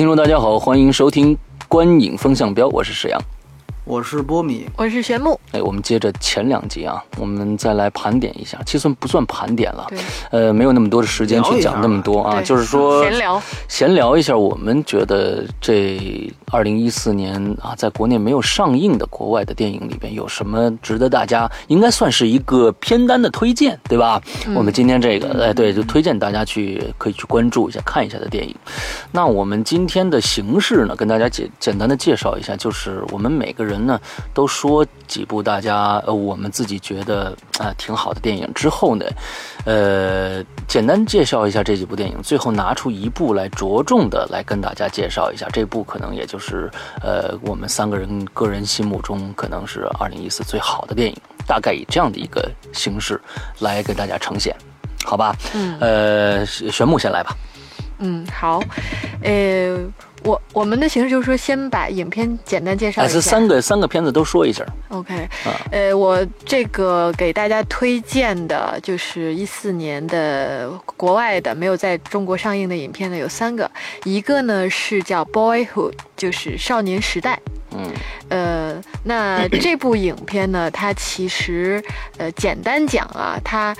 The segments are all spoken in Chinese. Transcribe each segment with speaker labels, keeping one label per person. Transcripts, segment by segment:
Speaker 1: 听众，大家好，欢迎收听《观影风向标》，我是沈阳。
Speaker 2: 我是波米，
Speaker 3: 我是玄木。
Speaker 1: 哎，我们接着前两集啊，我们再来盘点一下，其实不算盘点了，
Speaker 3: 对，
Speaker 1: 呃，没有那么多的时间去讲那么多啊，就是说
Speaker 3: 闲聊，
Speaker 1: 闲聊一下，我们觉得这二零一四年啊，在国内没有上映的国外的电影里边，有什么值得大家应该算是一个片单的推荐，对吧？我们今天这个，哎，对，就推荐大家去可以去关注一下、看一下的电影。那我们今天的形式呢，跟大家简简单的介绍一下，就是我们每个人呢都说几部大家呃我们自己觉得啊、挺好的电影之后呢，呃，简单介绍一下这几部电影，最后拿出一部来着重的来跟大家介绍一下，这部可能也就是呃我们三个人个人心目中可能是二零一四最好的电影，大概以这样的一个形式来给大家呈现，好吧？
Speaker 3: 嗯
Speaker 1: 呃，玄木先来吧。
Speaker 3: 嗯，好，呃，我我们的形式就是说，先把影片简单介绍
Speaker 1: 哎，
Speaker 3: 一下。
Speaker 1: 这三个三个片子都说一下。
Speaker 3: OK，
Speaker 1: 啊
Speaker 3: 呃，我这个给大家推荐的就是一四年的国外的没有在中国上映的影片呢，有三个，一个呢是叫《Boyhood》，就是少年时代。
Speaker 1: 嗯
Speaker 3: 呃，那这部影片呢，它其实呃，简单讲啊，它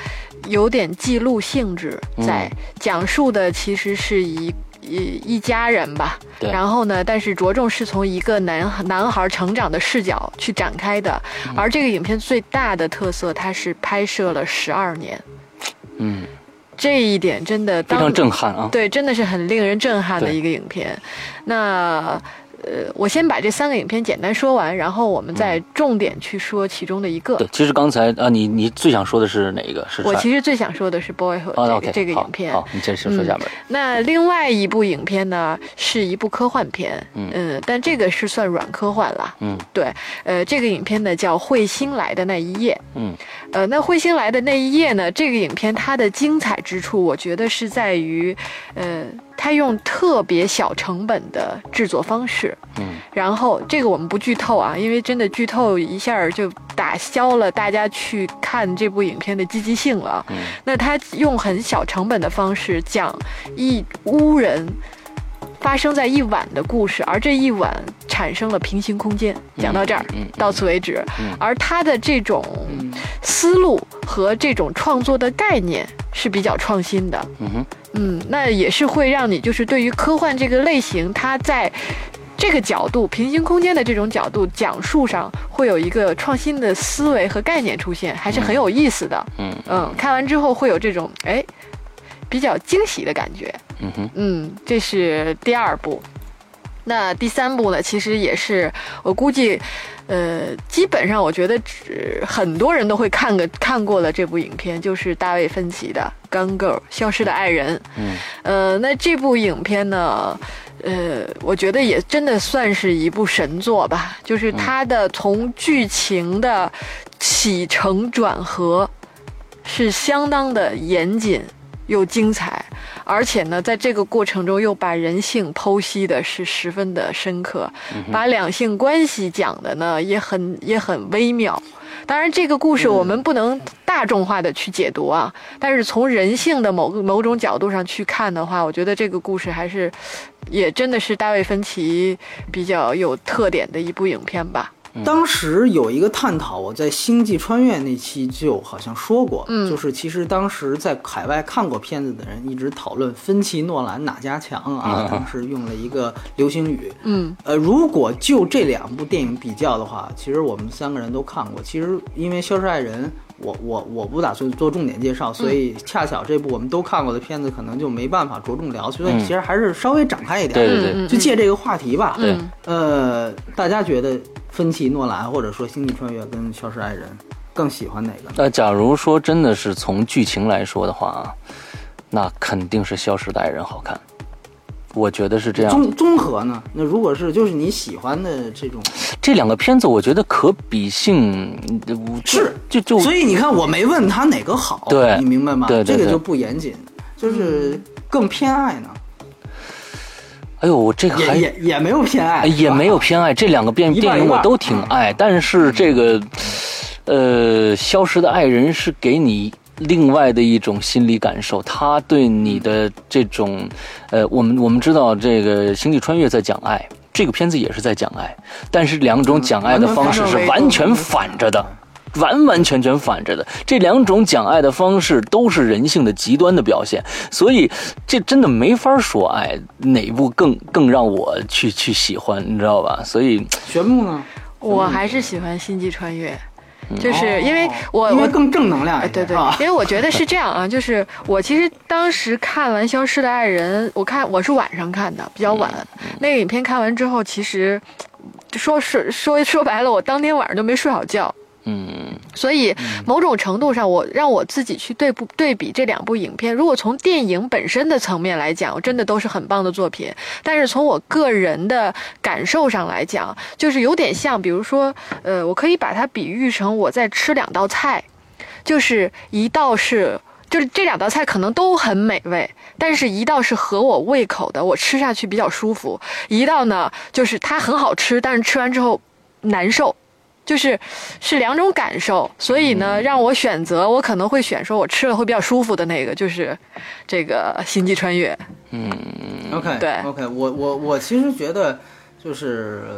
Speaker 3: 有点记录性质在，讲述的其实是一一一家人吧。
Speaker 1: 对
Speaker 3: 然后呢，但是着重是从一个男男孩成长的视角去展开的，而这个影片最大的特色，它是拍摄了十二年，
Speaker 1: 嗯，
Speaker 3: 这一点真的当
Speaker 1: 非常震撼啊。
Speaker 3: 对，真的是很令人震撼的一个影片。那呃，我先把这三个影片简单说完，然后我们再重点去说其中的一个。
Speaker 1: 对，其实刚才啊，你你最想说的是哪一个？是
Speaker 3: 我其实最想说的是《Boyhood》
Speaker 1: 哦
Speaker 3: 这个、这个影片。
Speaker 1: 好，你先说说下面。
Speaker 3: 那另外一部影片呢，是一部科幻片，
Speaker 1: 嗯
Speaker 3: 但这个是算软科幻了。
Speaker 1: 嗯
Speaker 3: 对，呃，这个影片呢叫《彗星来的那一夜》。
Speaker 1: 嗯
Speaker 3: 呃，那彗星来的那一夜呢？这个影片它的精彩之处，我觉得是在于，呃，它用特别小成本的制作方式，
Speaker 1: 嗯。
Speaker 3: 然后这个我们不剧透啊，因为真的剧透一下就打消了大家去看这部影片的积极性了。
Speaker 1: 嗯。
Speaker 3: 那他用很小成本的方式讲一屋人发生在一晚的故事，而这一晚产生了平行空间。讲到这儿，
Speaker 1: 嗯嗯
Speaker 3: 到此为止。
Speaker 1: 嗯
Speaker 3: 而他的这种
Speaker 2: 嗯
Speaker 3: 思路和这种创作的概念是比较创新的。
Speaker 1: 嗯哼
Speaker 3: 嗯，那也是会让你就是对于科幻这个类型，它在这个角度平行空间的这种角度讲述上，会有一个创新的思维和概念出现，还是很有意思的。
Speaker 1: 嗯
Speaker 3: 嗯，看完之后会有这种哎比较惊喜的感觉。
Speaker 1: 嗯哼
Speaker 3: 嗯，这是第二部。那第三部呢？其实也是我估计，呃，基本上我觉得只很多人都会看个看过了这部影片，就是大卫芬奇的《Gone Girl》消失的爱人。
Speaker 1: 嗯
Speaker 3: 呃，那这部影片呢，呃，我觉得也真的算是一部神作吧。就是它的从剧情的起承转合是相当的严谨又精彩，而且呢，在这个过程中又把人性剖析的是十分的深刻，把两性关系讲的呢也很也很微妙。当然，这个故事我们不能大众化的去解读啊，但是从人性的某个某种角度上去看的话，我觉得这个故事还是也真的是大卫芬奇比较有特点的一部影片吧。
Speaker 2: 当时有一个探讨，我在《星际穿越》那期就好像说过，
Speaker 3: 嗯
Speaker 2: 就是其实当时在海外看过片子的人一直讨论芬奇、诺兰哪家强啊，当时用了一个流行语。
Speaker 3: 嗯
Speaker 2: 呃，如果就这两部电影比较的话，其实我们三个人都看过。其实因为《消失爱人》我，我我不打算做重点介绍，所以恰巧这部我们都看过的片子，可能就没办法着重聊，所以
Speaker 1: 嗯
Speaker 2: 其实还是稍微展开一点。
Speaker 1: 对对对
Speaker 3: 嗯
Speaker 2: 就借这个话题吧。
Speaker 1: 对
Speaker 3: 嗯
Speaker 2: 呃，大家觉得芬奇、诺兰或者说《星际穿越》跟《消失爱人》更喜欢哪个？
Speaker 1: 那假如说真的是从剧情来说的话啊，那肯定是《消失的爱人》好看。我觉得是这样。
Speaker 2: 综综合呢？那如果是就是你喜欢的这种，
Speaker 1: 这两个片子，我觉得可比性呃
Speaker 2: 是
Speaker 1: 就就
Speaker 2: 所以你看，我没问他哪个好，
Speaker 1: 对
Speaker 2: 你明白吗？
Speaker 1: 对对对
Speaker 2: 这个就不严谨，就是更偏爱呢，
Speaker 1: 哎呦，我这个还
Speaker 2: 也也也没有偏爱，
Speaker 1: 哎也没有偏爱，这两个电电影我都挺爱，但是这个呃，《消失的爱人》是给你。另外的一种心理感受，他对你的这种，呃，我们我们知道这个《星际穿越》在讲爱，这个片子也是在讲爱，但是两种讲爱的方式是完全反着的，完完全全反着的。这两种讲爱的方式都是人性的极端的表现，所以这真的没法说爱哪一部更更让我去去喜欢，你知道吧？所以
Speaker 2: 玄牧呢？
Speaker 3: 我还是喜欢《星际穿越》。就是因为我
Speaker 2: 哦因为
Speaker 3: 我
Speaker 2: 更正能量
Speaker 3: 对对，因为我觉得是这样啊，就是我其实当时看完《消失的爱人》，我看我是晚上看的，比较晚。那个影片看完之后，其实说是说说白了，我当天晚上就没睡好觉。
Speaker 1: 嗯，
Speaker 3: 所以某种程度上，我让我自己去对不对比这两部影片。如果从电影本身的层面来讲，真的都是很棒的作品。但是从我个人的感受上来讲，就是有点像，比如说，呃，我可以把它比喻成我在吃两道菜，就是一道是。就是这两道菜可能都很美味，但是一道是合我胃口的，我吃下去比较舒服；一道呢，就是它很好吃，但是吃完之后难受。就是是两种感受，所以呢，让我选择，我可能会选说我吃了会比较舒服的那个，就是这个《星际穿越》。嗯。
Speaker 2: OK，
Speaker 3: 对
Speaker 2: ，OK，我我我其实觉得就是呃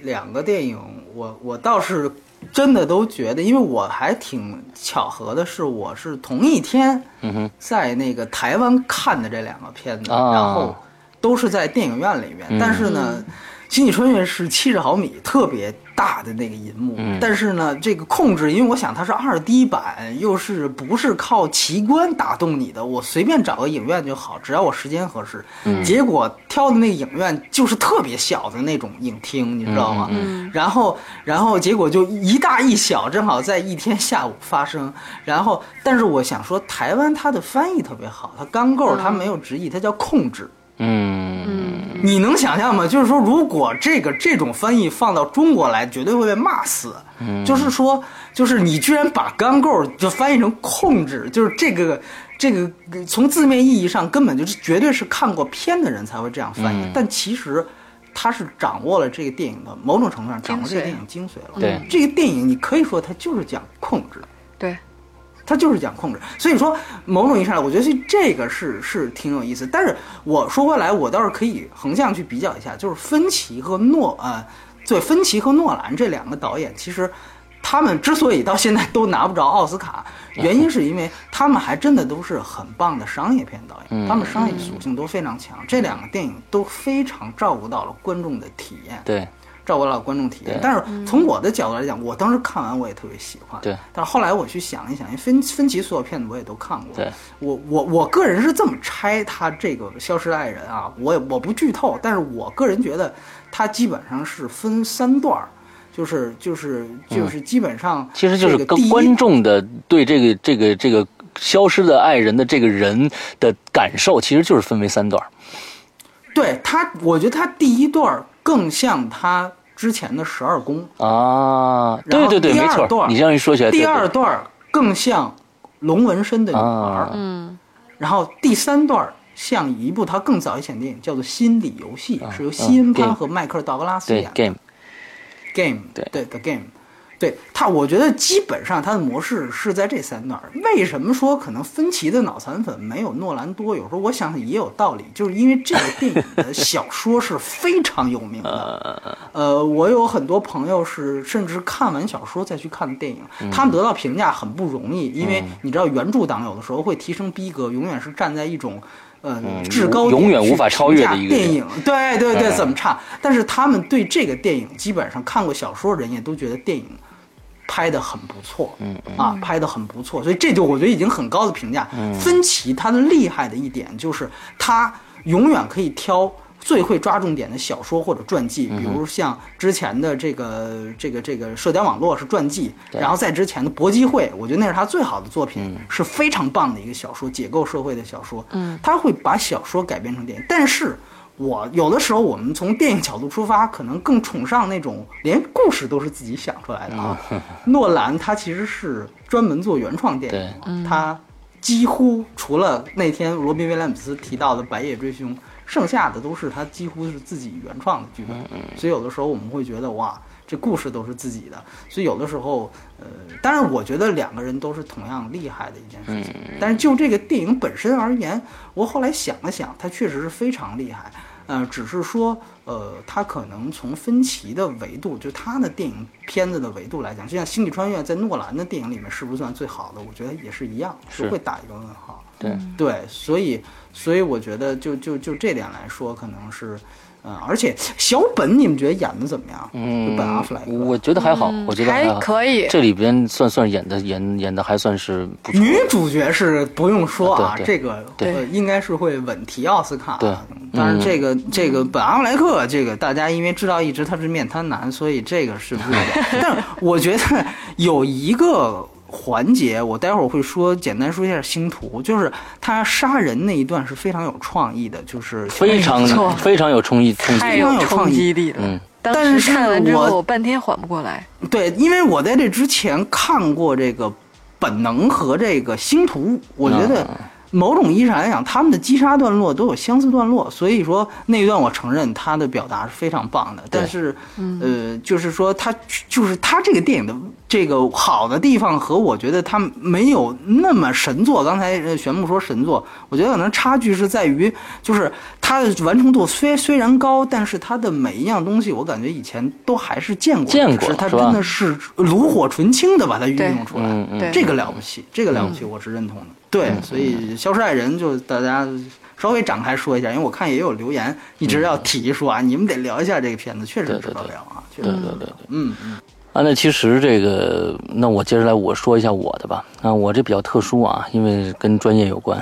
Speaker 2: 两个电影，我我倒是真的都觉得，因为我还挺巧合的是，我是同一天
Speaker 1: 嗯，
Speaker 2: 在那个台湾看的这两个片子，
Speaker 1: 啊。
Speaker 2: 然后都是在电影院里面，
Speaker 1: 嗯
Speaker 2: 但是呢。星际穿越是七十毫米，特别大的那个银幕，
Speaker 1: 嗯
Speaker 2: 但是呢，这个控制，因为我想它是二 D 版，又是不是靠奇观打动你的，我随便找个影院就好，只要我时间合适。
Speaker 1: 嗯
Speaker 2: 结果挑的那个影院就是特别小的那种影厅，你知道吗？
Speaker 3: 嗯
Speaker 2: 然后，然后结果就一大一小，正好在一天下午发生。然后，但是我想说，台湾它的翻译特别好，它钢构它没有直译，它叫控制。
Speaker 1: 嗯，
Speaker 2: 你能想象吗？就是说，如果这个这种翻译放到中国来，绝对会被骂死。
Speaker 1: 嗯
Speaker 2: 就是说，就是你居然把钢构就翻译成控制，就是这个这个从字面意义上根本就是绝对是看过片的人才会这样翻译，
Speaker 1: 嗯
Speaker 2: 但其实。他是掌握了这个电影的某种程度上掌握这个电影精髓了。
Speaker 1: 对
Speaker 2: 这个电影你可以说它就是讲控制，
Speaker 3: 对，
Speaker 2: 它就是讲控制。所以说，某种意义上来，我觉得这这个是是挺有意思。但是我说回来，我倒是可以横向去比较一下，就是芬奇和诺呃，对，芬奇和诺兰这两个导演，其实他们之所以到现在都拿不着奥斯卡，原因是因为他们还真的都是很棒的商业片导演，他们商业属性都非常强。这两个电影都非常照顾到了观众的体验。
Speaker 1: 对，
Speaker 2: 照顾到观众体验。但是从我的角度来讲，我当时看完我也特别喜欢。
Speaker 1: 对。
Speaker 2: 但是后来我去想一想，因为芬芬奇所有片子我也都看过。
Speaker 1: 对。
Speaker 2: 我我我个人是这么拆他这个《消失的爱人》啊，我也我不剧透，但是我个人觉得他基本上是分三段儿。就是就是就是基本上、
Speaker 1: 其实就是跟观众的对这个这个这个消失的爱人的这个人的感受，其实就是分为三段儿。
Speaker 2: 对他，我觉得他第一段儿更像他之前的十二宫，
Speaker 1: 啊，
Speaker 2: 然后
Speaker 1: 对对对，
Speaker 2: 第
Speaker 1: 没错
Speaker 2: 二段，
Speaker 1: 你这样一说起来，
Speaker 2: 第二段更像龙纹身的女孩。
Speaker 3: 嗯。
Speaker 2: 然后第三段像一部他更早以前的电影，叫做《心理游戏》，
Speaker 1: 啊
Speaker 2: 是由西恩
Speaker 1: 嗯
Speaker 2: 潘和迈克尔·道格拉斯演的。game，Game
Speaker 1: 对。
Speaker 2: 对 The Game，对他，我觉得基本上他的模式是在这三段儿。为什么说可能芬奇的脑残粉没有诺兰多？有时候我想想也有道理，就是因为这个电影的小说是非常有名的。呃，我有很多朋友是甚至看完小说再去看电影，他们得到评价很不容易，因为你知道原著党有的时候会提升逼格，永远是站在一种。呃，至高
Speaker 1: 永远无法超越的一个
Speaker 2: 电影，对对对，
Speaker 1: 嗯
Speaker 2: 怎么差？但是他们对这个电影基本上看过小说的人也都觉得电影拍的很不错，
Speaker 1: 嗯
Speaker 2: 啊，拍的很不错，所以这就我觉得已经很高的评价。芬奇他的厉害的一点就是他永远可以挑最会抓重点的小说或者传记，比如像之前的这个这个这个社交网络是传记，然后在之前的搏击会，我觉得那是他最好的作品，是非常棒的一个小说，解构社会的小说。
Speaker 3: 嗯，
Speaker 2: 他会把小说改编成电影，但是。我有的时候，我们从电影角度出发，可能更崇尚那种连故事都是自己想出来的啊。诺兰他其实是专门做原创电影，他几乎除了那天罗宾威廉姆斯提到的《白夜追凶》，剩下的都是他几乎是自己原创的剧本。所以有的时候我们会觉得哇，这故事都是自己的。所以有的时候，呃，当然我觉得两个人都是同样厉害的一件事情。但是就这个电影本身而言，我后来想了想，他确实是非常厉害。呃，只是说，呃，他可能从分歧的维度，就他的电影片子的维度来讲，就像《星际穿越》在诺兰的电影里面是不是算最好的？我觉得也是一样，是会打一个问号。
Speaker 1: 对
Speaker 2: 对，所以所以我觉得就就就这点来说，可能是。嗯，而且小本你们觉得演的怎么样？
Speaker 1: 嗯，
Speaker 2: 本阿弗莱克，
Speaker 1: 我觉得还好，我觉得
Speaker 3: 还可以。
Speaker 1: 这里边算算演的演演的还算是不错。
Speaker 2: 女主角是不用说
Speaker 1: 啊，
Speaker 2: 这个
Speaker 1: 对
Speaker 2: 应该是会稳提奥斯卡。
Speaker 1: 对，
Speaker 2: 但是这个这个本阿弗莱克，这个大家因为知道一直他是面瘫男，所以这个是不一样。但我觉得有一个。环节，我待会儿会说，简单说一下星图，就是他杀人那一段是非常有创意的，就是
Speaker 1: 非常非常有冲击，
Speaker 3: 太有冲击力的。
Speaker 1: 嗯，
Speaker 3: 但是看完之后，我半天缓不过来。
Speaker 2: 对，因为我在这之前看过这个本能和这个星图，我觉得。某种意义上来讲，他们的击杀段落都有相似段落，所以说那一段我承认他的表达是非常棒的。但是，呃，就是说他就是他这个电影的这个好的地方和我觉得他没有那么神作。刚才玄木说神作，我觉得可能差距是在于，就是它的完成度虽虽然高，但是它的每一样东西我感觉以前都还是见过，
Speaker 1: 见过，
Speaker 2: 它真的是炉火纯青的把它运用出
Speaker 1: 来，
Speaker 2: 这个了不起，这个了不起，我是认同的。对，所以《消失爱人》就大家稍微展开说一下，因为我看也有留言一直要提说啊，你们得聊一下这个片子，确实值得聊啊，确实，
Speaker 1: 值得聊，
Speaker 2: 嗯嗯。
Speaker 1: 啊，那其实这个，那我接下来我说一下我的吧。啊，我这比较特殊啊，因为跟专业有关。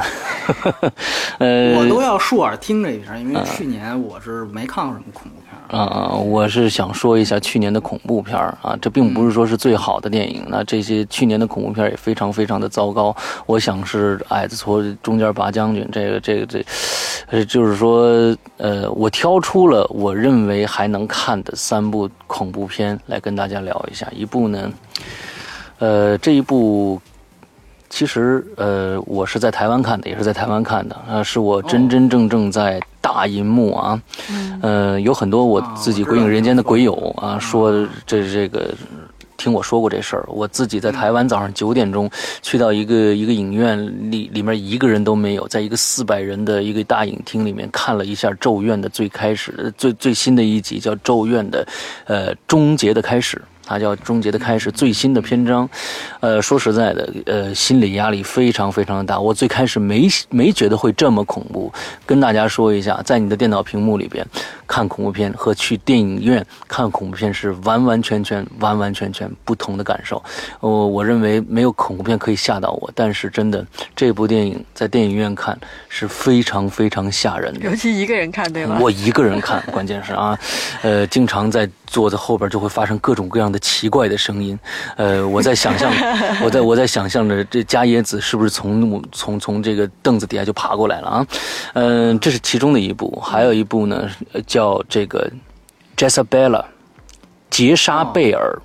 Speaker 1: 呃，
Speaker 2: 我都要竖耳听这一声，因为去年我是没看过什么恐怖片。
Speaker 1: 啊，我是想说一下去年的恐怖片啊，这并不是说是最好的电影。那这些去年的恐怖片也非常非常的糟糕。我想是矮子从中间拔将军，这个这个这，呃，就是说，呃，我挑出了我认为还能看的三部恐怖片来跟大家聊。一下，一部呢，呃，这一部其实呃，我是在台湾看的，也是在台湾看的啊，是我真真正正在大银幕啊，呃，有很多我自己鬼影人间的鬼友啊，说这这个听我说过这事儿，我自己在台湾早上九点钟去到一个一个影院里，里面一个人都没有，在一个四百人的一个大影厅里面看了一下《咒怨》的最开始最最新的一集，叫《咒怨》的呃终结的开始。它叫《终结的开始》最新的篇章，呃，说实在的，呃，心理压力非常非常的大。我最开始没没觉得会这么恐怖。跟大家说一下，在你的电脑屏幕里边看恐怖片和去电影院看恐怖片是完完全全、完完全全不同的感受。我我认为没有恐怖片可以吓到我，但是真的这部电影在电影院看是非常非常吓人的。
Speaker 3: 尤其一个人看，对吗？
Speaker 1: 我一个人看，关键是啊，呃，经常在坐在后边就会发生各种各样的。奇怪的声音，呃，我在想象，我在我在想象着这加椰子是不是从从从这个凳子底下就爬过来了啊？嗯，这是其中的一部，还有一部呢，叫这个《Jezebella，》，杰莎贝尔，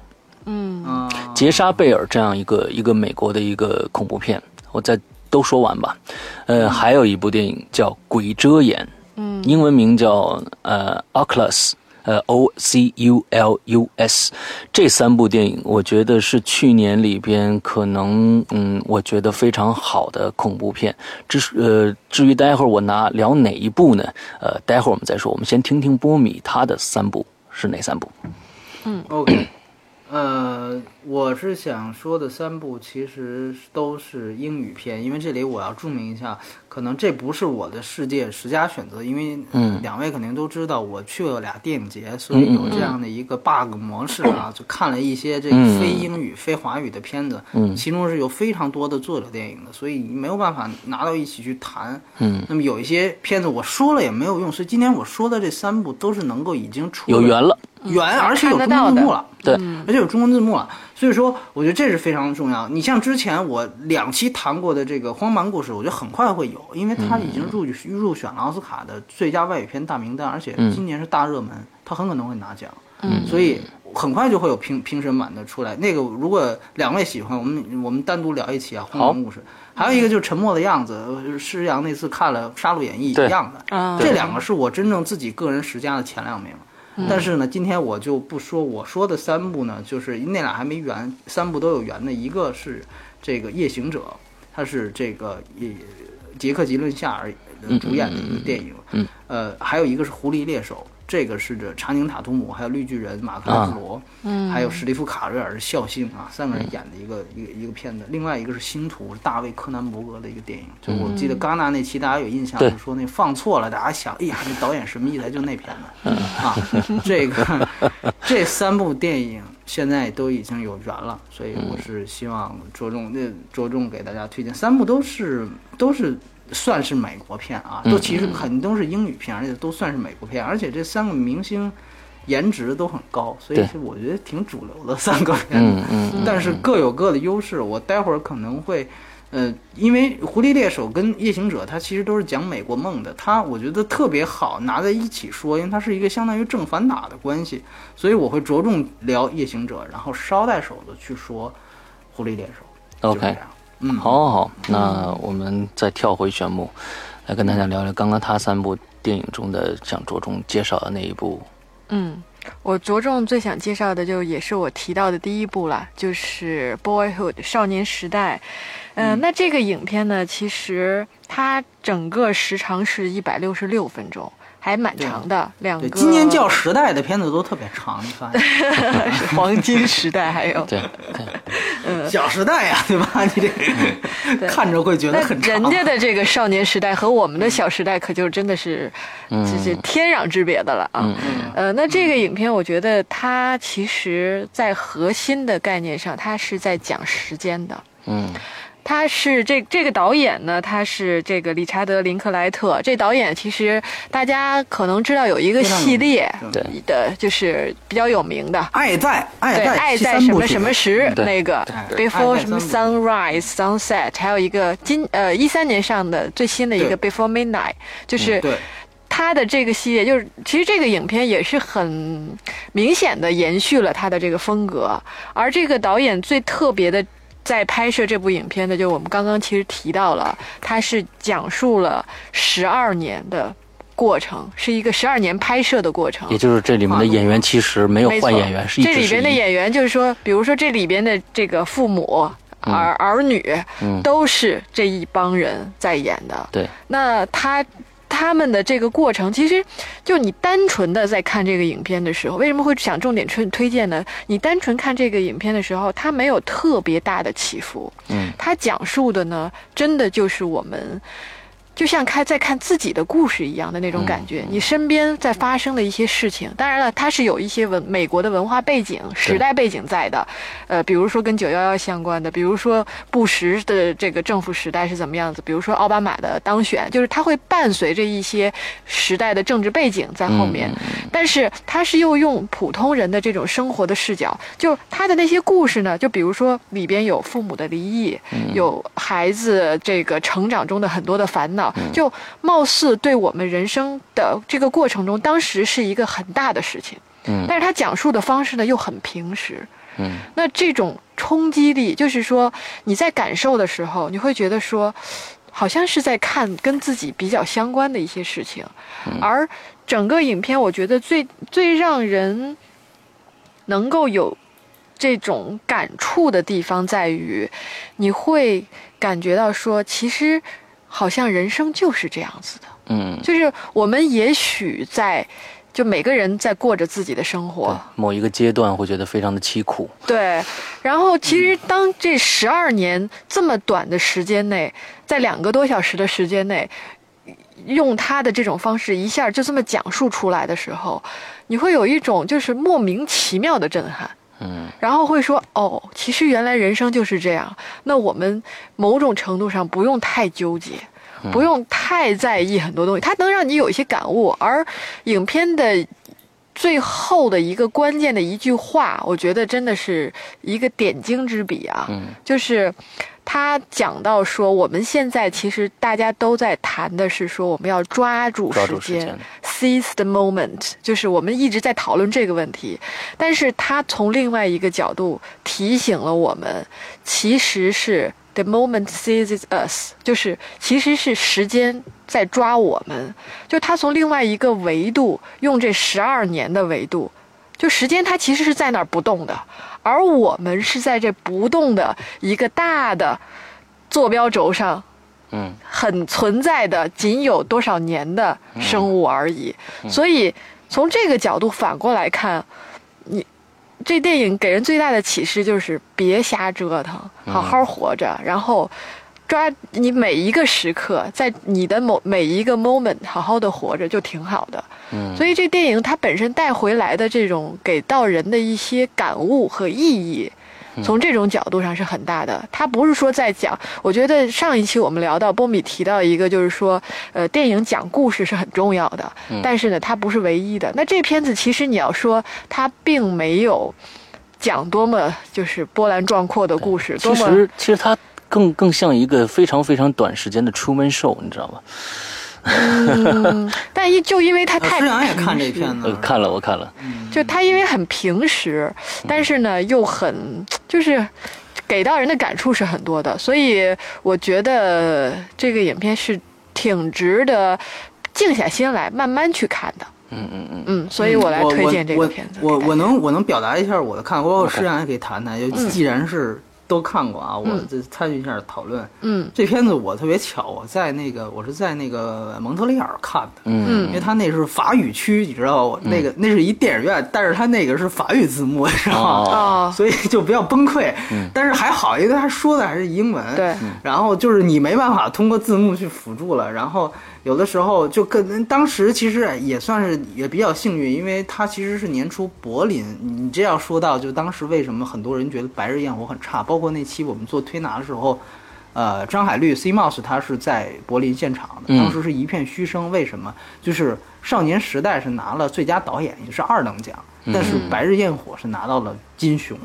Speaker 3: 嗯，
Speaker 1: 杰莎贝尔这样一个一个美国的一个恐怖片，我再都说完吧。呃，还有一部电影叫《鬼遮眼》，
Speaker 3: 嗯，
Speaker 1: 英文名叫呃《Oculus》。呃，O C U L U S，这三部电影，我觉得是去年里边可能，嗯，我觉得非常好的恐怖片。至呃，至于待会儿我拿聊哪一部呢？呃，待会儿我们再说。我们先听听波米他的三部是哪三部？
Speaker 3: 嗯
Speaker 2: ，OK，呃，我是想说的三部其实都是英语片，因为这里我要注明一下，可能这不是我的世界十佳选择，因为
Speaker 1: 嗯。
Speaker 2: 两位肯定都知道我去了俩电影节，所以有这样的一个 bug 模式啊，就看了一些这个非英语、非华语的片子，
Speaker 1: 嗯。
Speaker 2: 其中是有非常多的作者电影的，所以没有办法拿到一起去谈。
Speaker 1: 嗯，
Speaker 2: 那么有一些片子我说了也没有用，所以今天我说的这三部都是能够已经出
Speaker 1: 有缘了，
Speaker 2: 缘，而且有中文字幕了。
Speaker 1: 对，
Speaker 2: 而且有中文字幕了，所以说我觉得这是非常重要。你像之前我两期谈过的这个《荒蛮故事》，我觉得很快会有，因为它已经入入选了奥斯卡的最佳外语片大名单，而且今年是大热门，它很可能会拿奖。
Speaker 3: 嗯
Speaker 2: 所以很快就会有评评审版的出来。那个如果两位喜欢，我们我们单独聊一期啊，《荒蛮故事》。还有一个就是《沉默的样子》，呃施洋那次看了《杀戮演义》一样的。
Speaker 3: 啊，
Speaker 2: 这两个是我真正自己个人十佳的前两名。但是呢，今天我就不说我说的三部呢，就是那俩还没圆，三部都有圆的。一个是这个《夜行者》，它是这个也杰克·吉伦夏尔主演的一个电影。
Speaker 1: 嗯，
Speaker 2: 呃，还有一个是《狐狸猎手》，这个是这查宁·塔图姆，还有绿巨人马克·莱弗罗，
Speaker 3: 嗯
Speaker 2: 还有史蒂夫·卡瑞尔孝信啊，三个人演的一个、一个一个片子。另外一个是《星途》，是大卫·柯南伯格的一个电影。就我记得戛纳那期大家有印象，说那放错了，大家想，哎呀，这导演什么意思？就那片子 啊，这个这三部电影现在都已经有缘了，所以我是希望着重那着重给大家推荐三部都是都是。算是美国片啊，都其实很都是英语片，而且都算是美国片，而且这三个明星颜值都很高，所以我觉得挺主流的三个片子。
Speaker 1: 嗯嗯
Speaker 2: 但是各有各的优势。我待会儿可能会，呃，因为《狐狸猎手》跟《夜行者》它其实都是讲美国梦的，它我觉得特别好拿在一起说，因为它是一个相当于正反打的关系，所以我会着重聊《夜行者》，然后捎带手的去说《狐狸猎手》。就是这
Speaker 1: OK
Speaker 2: 样。嗯，
Speaker 1: 好，好，好，那我们再跳回玄牧，来跟大家聊聊刚刚他三部电影中的想着重介绍的那一部。
Speaker 3: 嗯，我着重最想介绍的就也是我提到的第一部了，就是《Boyhood》少年时代。嗯、那这个影片呢，其实它整个时长是一百六十六分钟，还蛮长的。两
Speaker 2: 对，
Speaker 3: 个
Speaker 2: 今年叫时代的片子都特别长，你发现？
Speaker 3: 是 黄金时代，还有
Speaker 1: 对 嗯，
Speaker 2: 小时代呀、对吧？你这个看着会觉得很长。
Speaker 3: 人家的这个少年时代和我们的小时代，可就真的是，这是天壤之别的了啊。
Speaker 1: 嗯
Speaker 3: 呃，那这个影片，我觉得它其实在核心的概念上，它是在讲时间的。
Speaker 1: 嗯
Speaker 3: 他是这这个导演呢，他是这个理查德·林克莱特。这导演其实大家可能知道有一个系列
Speaker 1: 对
Speaker 3: 的，就是比较有名的，
Speaker 2: 爱在爱，在
Speaker 3: 爱在什么什么时
Speaker 1: 对。
Speaker 3: 那个
Speaker 2: 对。
Speaker 3: Before 什么 Sunrise Sunset，还有一个今呃一三年上的最新的一个 Before Midnight，就是
Speaker 2: 对。
Speaker 3: 他的这个系列，就是其实这个影片也是很明显的延续了他的这个风格，而这个导演最特别的。在拍摄这部影片的，就我们刚刚其实提到了，它是讲述了十二年的过程，是一个十二年拍摄的过程。
Speaker 1: 也就是这里面的演员其实没有换演员，是一
Speaker 3: 这里边的演员，就是说，比如说这里边的这个父母、儿儿女，
Speaker 1: 嗯。
Speaker 3: 都是这一帮人在演的。
Speaker 1: 对，
Speaker 3: 那他他们的这个过程，其实就你单纯的在看这个影片的时候，为什么会想重点推推荐呢？你单纯看这个影片的时候，它没有特别大的起伏，
Speaker 1: 嗯，
Speaker 3: 它讲述的呢，真的就是我们。就像看在看自己的故事一样的那种感觉，你身边在发生的一些事情，当然了，它是有一些文美国的文化背景、时代背景在的，呃，比如说跟九幺幺相关的，比如说布什的这个政府时代是怎么样子，比如说奥巴马的当选，就是它会伴随着一些时代的政治背景在后面，但是它是又用普通人的这种生活的视角，就他的那些故事呢，就比如说里边有父母的离异，有孩子这个成长中的很多的烦恼，就貌似对我们人生的这个过程中，当时是一个很大的事情，
Speaker 1: 嗯。
Speaker 3: 但是他讲述的方式呢又很平实，
Speaker 1: 嗯。
Speaker 3: 那这种冲击力，就是说你在感受的时候，你会觉得说，好像是在看跟自己比较相关的一些事情，而整个影片，我觉得最最让人能够有这种感触的地方在于，你会感觉到说，其实好像人生就是这样子的。
Speaker 1: 嗯
Speaker 3: 就是我们也许在就每个人在过着自己的生活。
Speaker 1: 某一个阶段会觉得非常的凄苦。
Speaker 3: 对，然后其实当这十二年这么短的时间内，在两个多小时的时间内，用他的这种方式一下就这么讲述出来的时候，你会有一种就是莫名其妙的震撼。
Speaker 1: 嗯，
Speaker 3: 然后会说哦，其实原来人生就是这样。那我们某种程度上不用太纠结，不用太在意很多东西，它能让你有一些感悟。而影片的最后的一个关键的一句话，我觉得真的是一个点睛之笔啊，
Speaker 1: 嗯
Speaker 3: 就是。他讲到说，我们现在其实大家都在谈的是说，我们要抓住时间
Speaker 1: 住时间
Speaker 3: ，seize the moment，就是我们一直在讨论这个问题，但是他从另外一个角度提醒了我们，其实是 the moment seizes us，就是其实是时间在抓我们，就他从另外一个维度，用这十二年的维度，就时间它其实是在那儿不动的，而我们是在这不动的一个大的坐标轴上
Speaker 1: 嗯
Speaker 3: 很存在的仅有多少年的生物而已。所以从这个角度反过来看，你这电影给人最大的启示就是别瞎折腾，好好活着，然后。抓你每一个时刻，在你的某每一个 moment 好好的活着就挺好的。
Speaker 1: 嗯，
Speaker 3: 所以这电影它本身带回来的这种给到人的一些感悟和意义，从这种角度上是很大的。它不是说在讲，我觉得上一期我们聊到波米提到一个，就是说，呃，电影讲故事是很重要的，但是呢，它不是唯一的。那这片子其实你要说它并没有讲多么就是波澜壮阔的故事，多
Speaker 1: 其实其实它更更像一个非常非常短时间的 Truman Show，你知道吗？
Speaker 3: 嗯，但一就因为他太
Speaker 2: 呃施洋也看这片子
Speaker 1: 看了，我看了，
Speaker 3: 就他因为很平实，但是呢又很就是给到人的感触是很多的，所以我觉得这个影片是挺值得静下心来慢慢去看的。
Speaker 1: 嗯嗯嗯，
Speaker 3: 嗯，所以我来推荐这个片子。
Speaker 2: 我我能我能表达一下我的看法，包括
Speaker 1: OK
Speaker 2: 施洋也可以谈谈。就既然是都看过啊，我
Speaker 3: 嗯
Speaker 2: 这参与一下讨论。
Speaker 3: 嗯
Speaker 2: 这片子我特别巧，我在那个我是在那个蒙特利尔看的。
Speaker 1: 嗯
Speaker 2: 因为他那是法语区，你知道吗？那个那是一电影院，但是他那个是法语字幕，你知道吗？
Speaker 1: 哦，
Speaker 3: 哦，
Speaker 2: 所以就比较崩溃。
Speaker 1: 嗯
Speaker 2: 但是还好，因为他说的还是英文。
Speaker 3: 对，
Speaker 2: 然后就是你没办法通过字幕去辅助了，然后有的时候就跟当时其实也算是也比较幸运，因为它其实是年初柏林，你这要说到就当时为什么很多人觉得《白日焰火》很差，包括那期我们做推拿的时候。呃，张海绿 C Mouse 他是在柏林现场的，
Speaker 1: 嗯
Speaker 2: 当时是一片嘘声。为什么？就是《少年时代》是拿了最佳导演，也是二等奖，但是《白日焰火》是拿到了金熊，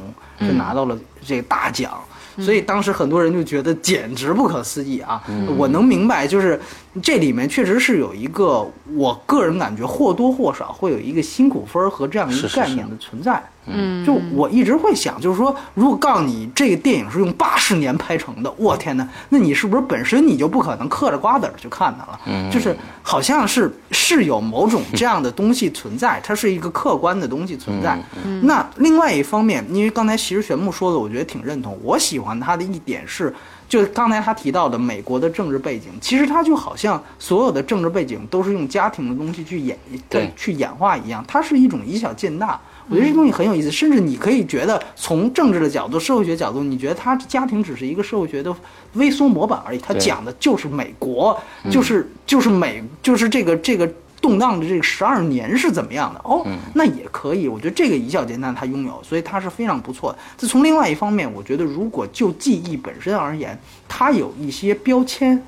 Speaker 2: 是拿到了这个大奖。所以当时很多人就觉得简直不可思议啊！我能明白，就是这里面确实是有一个，我个人感觉或多或少会有一个辛苦分儿和这样一个概念的存在。
Speaker 3: 嗯，
Speaker 2: 就我一直会想，就是说，如果告诉你这个电影是用八十年拍成的，我天哪，那你是不是本身你就不可能嗑着瓜子儿去看它了？
Speaker 1: 嗯
Speaker 2: 就是好像是是有某种这样的东西存在，它是一个客观的东西存在。嗯那另外一方面，因为刚才其实玄牧说的，我觉得挺认同。我喜欢他的一点是，就刚才他提到的美国的政治背景，其实他就好像所有的政治背景都是用家庭的东西去演
Speaker 1: 对
Speaker 2: 去演化一样，它是一种以小见大。我觉得这东西很有意思，甚至你可以觉得从政治的角度、社会学角度，你觉得他家庭只是一个社会学的微缩模板而已，
Speaker 1: 他
Speaker 2: 讲的就是美国，就是就是美，就是这个这个动荡的这个十二年是怎么样的。哦，那也可以，我觉得这个以小见大他拥有，所以他是非常不错的。这从另外一方面，我觉得如果就记忆本身而言，它有一些标签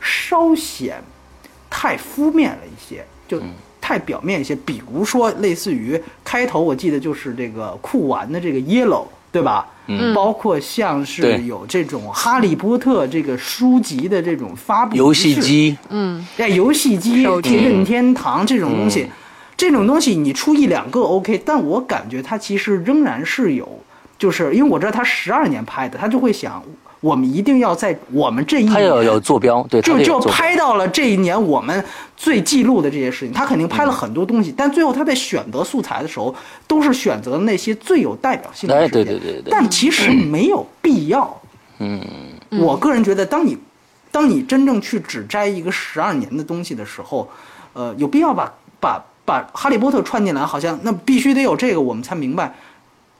Speaker 2: 稍显太负面了一些，就太表面一些。比如说，类似于开头我记得就是这个酷玩的这个 Yellow，对吧？
Speaker 1: 嗯。
Speaker 2: 包括像是有这种《哈利波特》这个书籍的这种发布
Speaker 1: 游戏机，
Speaker 3: 嗯。
Speaker 2: 在游戏机、任天堂这种东西，
Speaker 1: 嗯。
Speaker 2: 这种东西你出一两个 OK，但我感觉它其实仍然是有，就是因为我知道他十二年拍的，他就会想，我们一定要在我们这一年
Speaker 1: 他要有坐标，对，
Speaker 2: 就就拍到了这一年我们最记录的这些事情。他肯定拍了很多东西，但最后他在选择素材的时候，都是选择那些最有代表性的
Speaker 1: 哎
Speaker 2: 事件。
Speaker 1: 对对对对
Speaker 2: 但其实没有必要。
Speaker 1: 嗯，
Speaker 2: 我个人觉得，当你当你真正去只摘一个十二年的东西的时候，呃，有必要把把把哈利波特串进来，好像那必须得有这个，我们才明白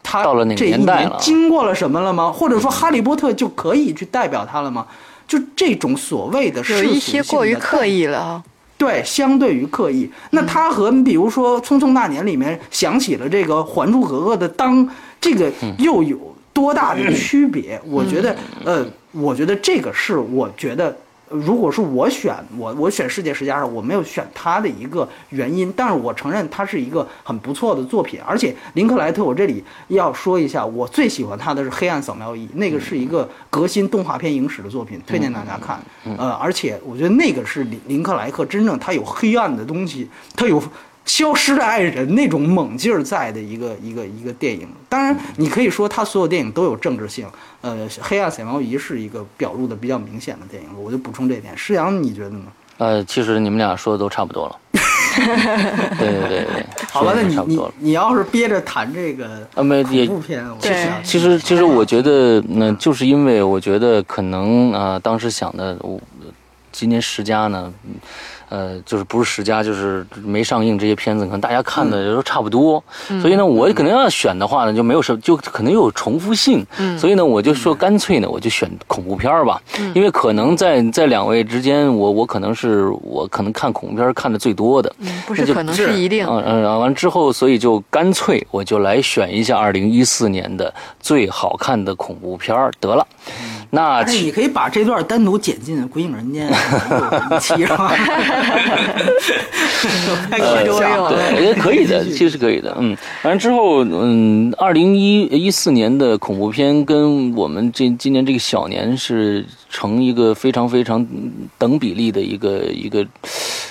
Speaker 2: 他
Speaker 1: 到了哪个
Speaker 2: 这一
Speaker 1: 代了
Speaker 2: 经过了什么了吗？或者说哈利波特就可以去代表他了吗？就这种所谓的世
Speaker 3: 有一些过于刻意了啊。
Speaker 2: 对，相对于刻意，那他和比如说《匆匆那年》里面想起了这个《还珠格格》的当，这个又有多大的区别？我觉得，呃，我觉得这个是我觉得。如果是我选我我选世界十佳时，我没有选他的一个原因，但是我承认他是一个很不错的作品，而且林克莱特，我这里要说一下，我最喜欢他的是《黑暗扫描仪》，那个是一个革新动画片影史的作品，推荐大家看。呃，而且我觉得那个是林林克莱克真正他有黑暗的东西，他有。消失的爱人那种猛劲儿在的一个一个一个电影，当然你可以说他所有电影都有政治性，呃，《黑暗扫描仪》是一个表露的比较明显的电影，我就补充这点。施阳，你觉得呢？
Speaker 1: 呃，其实你们俩说的都差不多了。对对对对，
Speaker 2: 好吧，那你 你。你要是憋着谈这个
Speaker 1: 啊，没也
Speaker 2: 恐怖片，我
Speaker 3: 对
Speaker 1: 其实，其实我觉得，那就是因为我觉得可能啊、呃当时想的，我今年十佳呢，嗯呃，就是不是十佳，就是没上映这些片子，可能大家看的都差不多，所以呢，我可能要选的话呢，就没有什么，就可能有重复性，所以呢，我就说干脆呢，我就选恐怖片儿吧，因为可能在在两位之间，我我可能是我可能看恐怖片看的最多的，
Speaker 3: 嗯，不是可能是一定。
Speaker 1: 嗯嗯，然后完之后，所以就干脆我就来选一下二零一四年的最好看的恐怖片儿得了。那
Speaker 2: 你可以把这段单独剪进《鬼影人间》期是吧？太可
Speaker 3: 多用
Speaker 2: 笑了。
Speaker 1: 对，也可以的，其实是可以的。嗯，反正之后，嗯，二零一一四年的恐怖片跟我们这今年这个小年是成一个非常非常等比例的一个一个，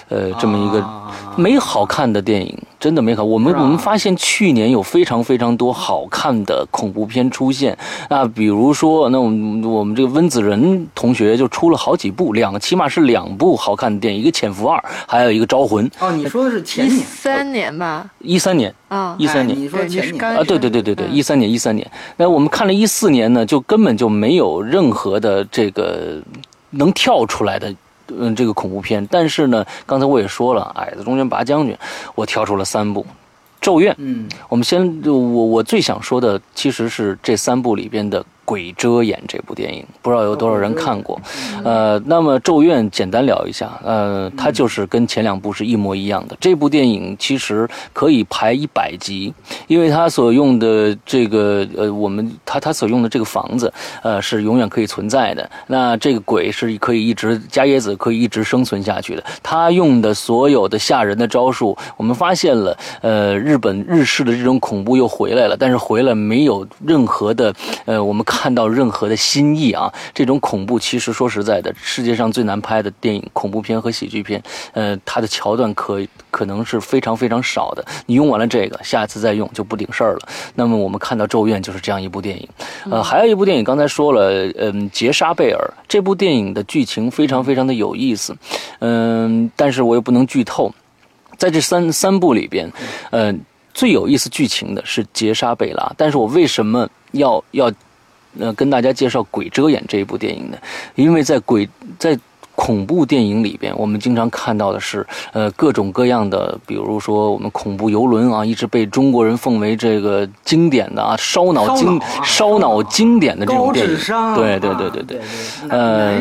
Speaker 1: 呃，这么一个
Speaker 2: 啊
Speaker 1: 没好看的电影，真的没好。我们我们发现去年有非常非常多好看的恐怖片出现。啊，比如说，那我们我们这个温子仁同学就出了好几部，两个起码是两部好看的电影，一个《潜伏二》，还有一个《招魂》，
Speaker 2: 哦，你说的是前
Speaker 3: 一
Speaker 2: 年
Speaker 3: 三年吧，
Speaker 1: 一三年。
Speaker 3: 啊，
Speaker 1: 一三年。
Speaker 2: 哎你说前年
Speaker 1: 啊，对对对对对，
Speaker 3: 嗯。
Speaker 1: 一三年一三年。那我们看了一四年呢，就根本就没有任何的这个能跳出来的。嗯，这个恐怖片，但是呢，刚才我也说了，矮子中间拔将军，我挑出了三部，《咒怨》。
Speaker 2: 嗯
Speaker 1: 我们先，我我最想说的其实是这三部里边的《鬼遮眼》这部电影，不知道有多少人看过。呃，那么《咒怨》简单聊一下，呃，它就是跟前两部是一模一样的。这部电影其实可以排一百集，因为它所用的这个呃，我们它它所用的这个房子，呃，是永远可以存在的。那这个鬼是可以一直加椰子可以一直生存下去的。他用的所有的吓人的招数，我们发现了，呃，日本日式的这种恐怖又回来了，但是回来没有任何的，呃，我们看到任何的新意啊。这种恐怖其实说实在的，世界上最难拍的电影，恐怖片和喜剧片，呃，它的桥段可可能是非常非常少的。你用完了这个，下次再用就不顶事儿了。那么我们看到《咒怨》就是这样一部电影，呃，还有一部电影刚才说了，嗯，杰莎贝尔这部电影的剧情非常非常的有意思，嗯，但是我又不能剧透，在这三三部里边，呃，最有意思剧情的是杰莎贝拉，但是我为什么要要呃跟大家介绍《鬼遮眼》这一部电影呢？因为在鬼在恐怖电影里边，我们经常看到的是，呃，各种各样的，比如说我们恐怖游轮啊，一直被中国人奉为这个经典的啊，烧脑经
Speaker 2: 烧脑
Speaker 1: 经典的这种电影对对对对。
Speaker 2: 对，
Speaker 1: 呃，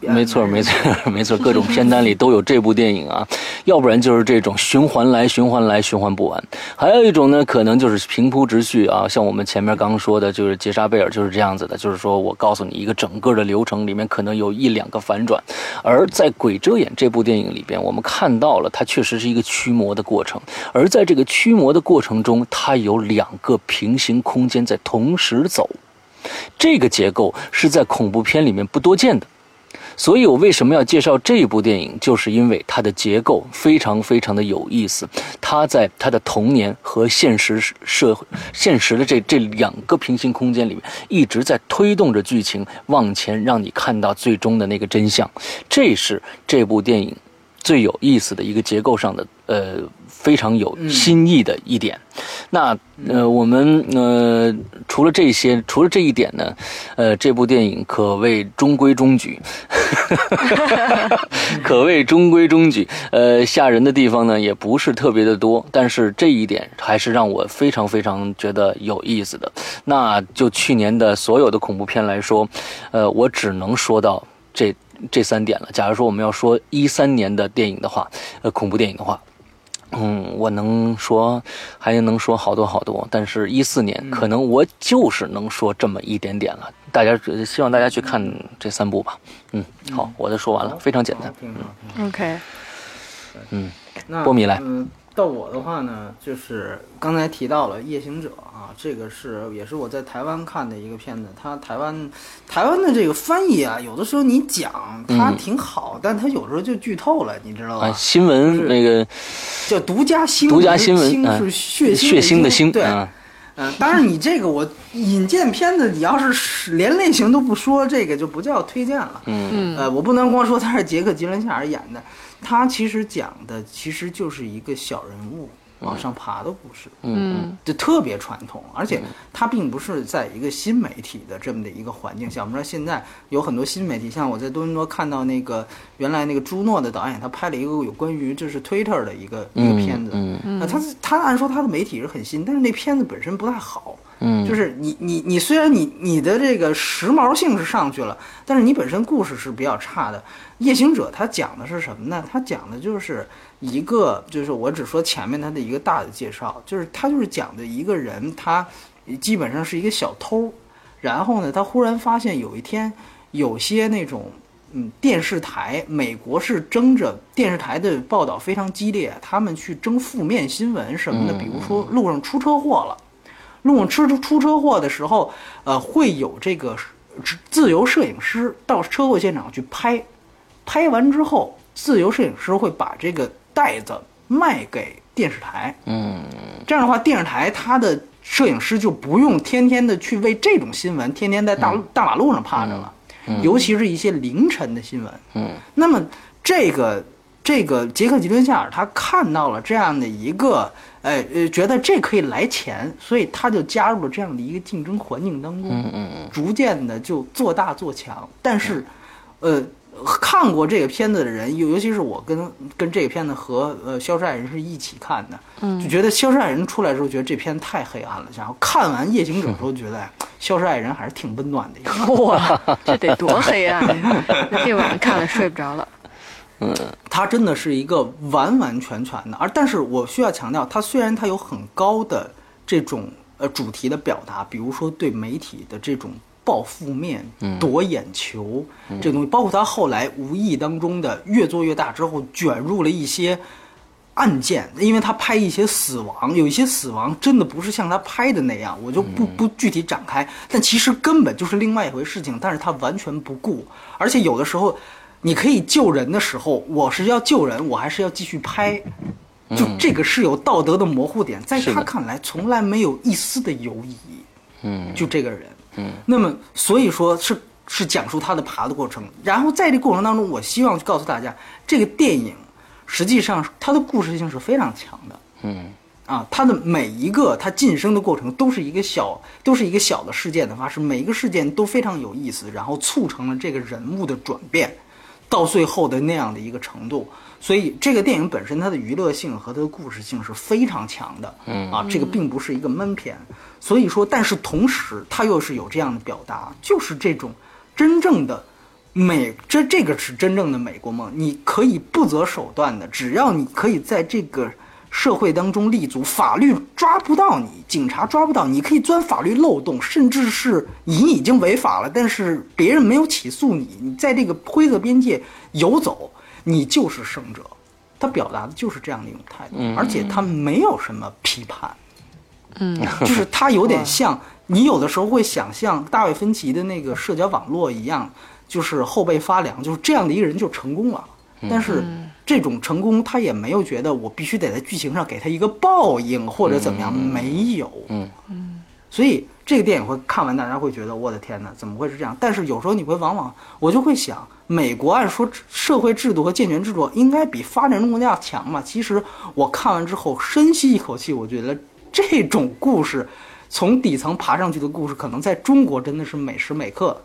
Speaker 1: 没错，没错，没错，各种片单里都有这部电影啊，要不然就是这种循环来、循环来、循环不完。还有一种呢，可能就是平铺直叙啊，像我们前面刚刚说的，就是杰莎贝尔就是这样子的，就是说我告诉你一个整个的流程，里面可能有一两个反转。而在《鬼遮眼》这部电影里边，我们看到了它确实是一个驱魔的过程，而在这个驱魔的过程中，它有两个平行空间在同时走。这个结构是在恐怖片里面不多见的。所以我为什么要介绍这部电影，就是因为它的结构非常非常的有意思。它在它的童年和现实社会现实的这这两个平行空间里面，一直在推动着剧情往前，让你看到最终的那个真相。这是这部电影最有意思的一个结构上的呃非常有新意的一点。那呃，我们呃，除了这些，除了这一点呢，呃，这部电影可谓中规中矩，可谓中规中矩。呃，吓人的地方呢，也不是特别的多，但是这一点还是让我非常非常觉得有意思的。那就去年的所有的恐怖片来说，呃，我只能说到这这三点了。假如说我们要说一三年的电影的话，呃，恐怖电影的话。嗯，我能说，还能说好多好多，但是，一四年可能我就是能说这么一点点了。大家希望大家去看这三部吧。嗯，好，我的说完了，非常简单。
Speaker 2: 嗯
Speaker 3: ，OK。
Speaker 1: 嗯，波米来。
Speaker 2: 嗯，到我的话呢，就是刚才提到了《夜行者》啊，这个是也是我在台湾看的一个片子。它台湾台湾的这个翻译啊，有的时候你讲它挺好，但它有时候就剧透了，你知道吧？
Speaker 1: 新闻那个
Speaker 2: 叫独家新
Speaker 1: 闻，独家新闻
Speaker 2: 是血
Speaker 1: 血腥的
Speaker 2: 腥，对。嗯，当然你这个我引荐片子，你要是连类型都不说，这个就不叫推荐了。
Speaker 1: 嗯
Speaker 3: 嗯。
Speaker 2: 呃，我不能光说他是杰克·吉伦夏尔演的。他其实讲的其实就是一个小人物往上爬的故事，
Speaker 1: 嗯，
Speaker 2: 就特别传统，而且他并不是在一个新媒体的这么的一个环境下。我们知道现在有很多新媒体，像我在多伦多看到那个原来那个朱诺的导演，他拍了一个有关于就是 Twitter 的一个一个片子，
Speaker 1: 嗯，
Speaker 2: 他他按说他的媒体是很新，但是那片子本身不太好，
Speaker 1: 嗯，
Speaker 2: 就是你你你虽然你你的这个时髦性是上去了，但是你本身故事是比较差的。夜行者他讲的是什么呢？他讲的就是一个，就是我只说前面他的一个大的介绍，就是他就是讲的一个人，他基本上是一个小偷，然后呢，他忽然发现有一天有些那种嗯电视台，美国是争着电视台的报道非常激烈，他们去争负面新闻什么的，比如说路上出车祸了，路上出出车祸的时候，呃，会有这个自由摄影师到车祸现场去拍。拍完之后，自由摄影师会把这个袋子卖给电视台。
Speaker 1: 嗯，
Speaker 2: 这样的话，电视台它的摄影师就不用天天的去为这种新闻天天在大大马路上趴着了，嗯尤其是一些凌晨的新闻。
Speaker 1: 嗯，
Speaker 2: 那么这个这个杰克吉伦夏尔他看到了这样的一个，呃呃，觉得这可以来钱，所以他就加入了这样的一个竞争环境当中。
Speaker 1: 嗯嗯嗯，
Speaker 2: 逐渐的就做大做强，但是，呃。看过这个片子的人，尤尤其是我跟跟这个片子和呃《消失爱人》是一起看的，
Speaker 3: 嗯，
Speaker 2: 就觉得《消失爱人》出来的时候，觉得这片太黑暗了。然后看完《夜行者》的时候，觉得《消失爱人》还是挺温暖的。一个。
Speaker 3: 哇，这得多黑暗呀！那 这晚上看了睡不着了。
Speaker 1: 嗯，
Speaker 2: 它真的是一个完完全全的，而但是我需要强调，它虽然它有很高的这种呃主题的表达，比如说对媒体的这种。报负面、夺眼球，这东西，包括他后来无意当中的越做越大之后，卷入了一些案件，因为他拍一些死亡，有一些死亡真的不是像他拍的那样，我就不不具体展开，但其实根本就是另外一回事情，但是他完全不顾，而且有的时候，你可以救人的时候，我是要救人，我还是要继续拍，就这个是有道德的模糊点，在他看来从来没有一丝的犹疑，
Speaker 1: 嗯，
Speaker 2: 就这个人。
Speaker 1: 嗯，
Speaker 2: 那么所以说是是讲述他的爬的过程，然后在这过程当中，我希望去告诉大家，这个电影实际上它的故事性是非常强的。
Speaker 1: 嗯，
Speaker 2: 啊，它的每一个它晋升的过程都是一个小都是一个小的事件的发生，每一个事件都非常有意思，然后促成了这个人物的转变，到最后的那样的一个程度。所以这个电影本身它的娱乐性和它的故事性是非常强的。
Speaker 1: 嗯，
Speaker 2: 啊，这个并不是一个闷片。所以说，但是同时，它又是有这样的表达，就是这种真正的美，这这个是真正的美国梦。你可以不择手段的，只要你可以在这个社会当中立足，法律抓不到你，警察抓不到你，可以钻法律漏洞，甚至是你已经违法了，但是别人没有起诉你，你在这个灰色边界游走，你就是胜者。他表达的就是这样的一种态度，而且他没有什么批判。
Speaker 3: 嗯，
Speaker 2: 就是他有点像你有的时候会想象大卫芬奇的那个社交网络一样，就是后背发凉，就是这样的一个人就成功了。但是这种成功他也没有觉得我必须得在剧情上给他一个报应或者怎么样，没有。
Speaker 1: 嗯
Speaker 3: 嗯，
Speaker 2: 所以这个电影会看完，大家会觉得我的天哪，怎么会是这样？但是有时候你会往往我就会想，美国按说社会制度和健全制度应该比发展中国家要强嘛。其实我看完之后深吸一口气，我觉得这种故事从底层爬上去的故事，可能在中国真的是每时每刻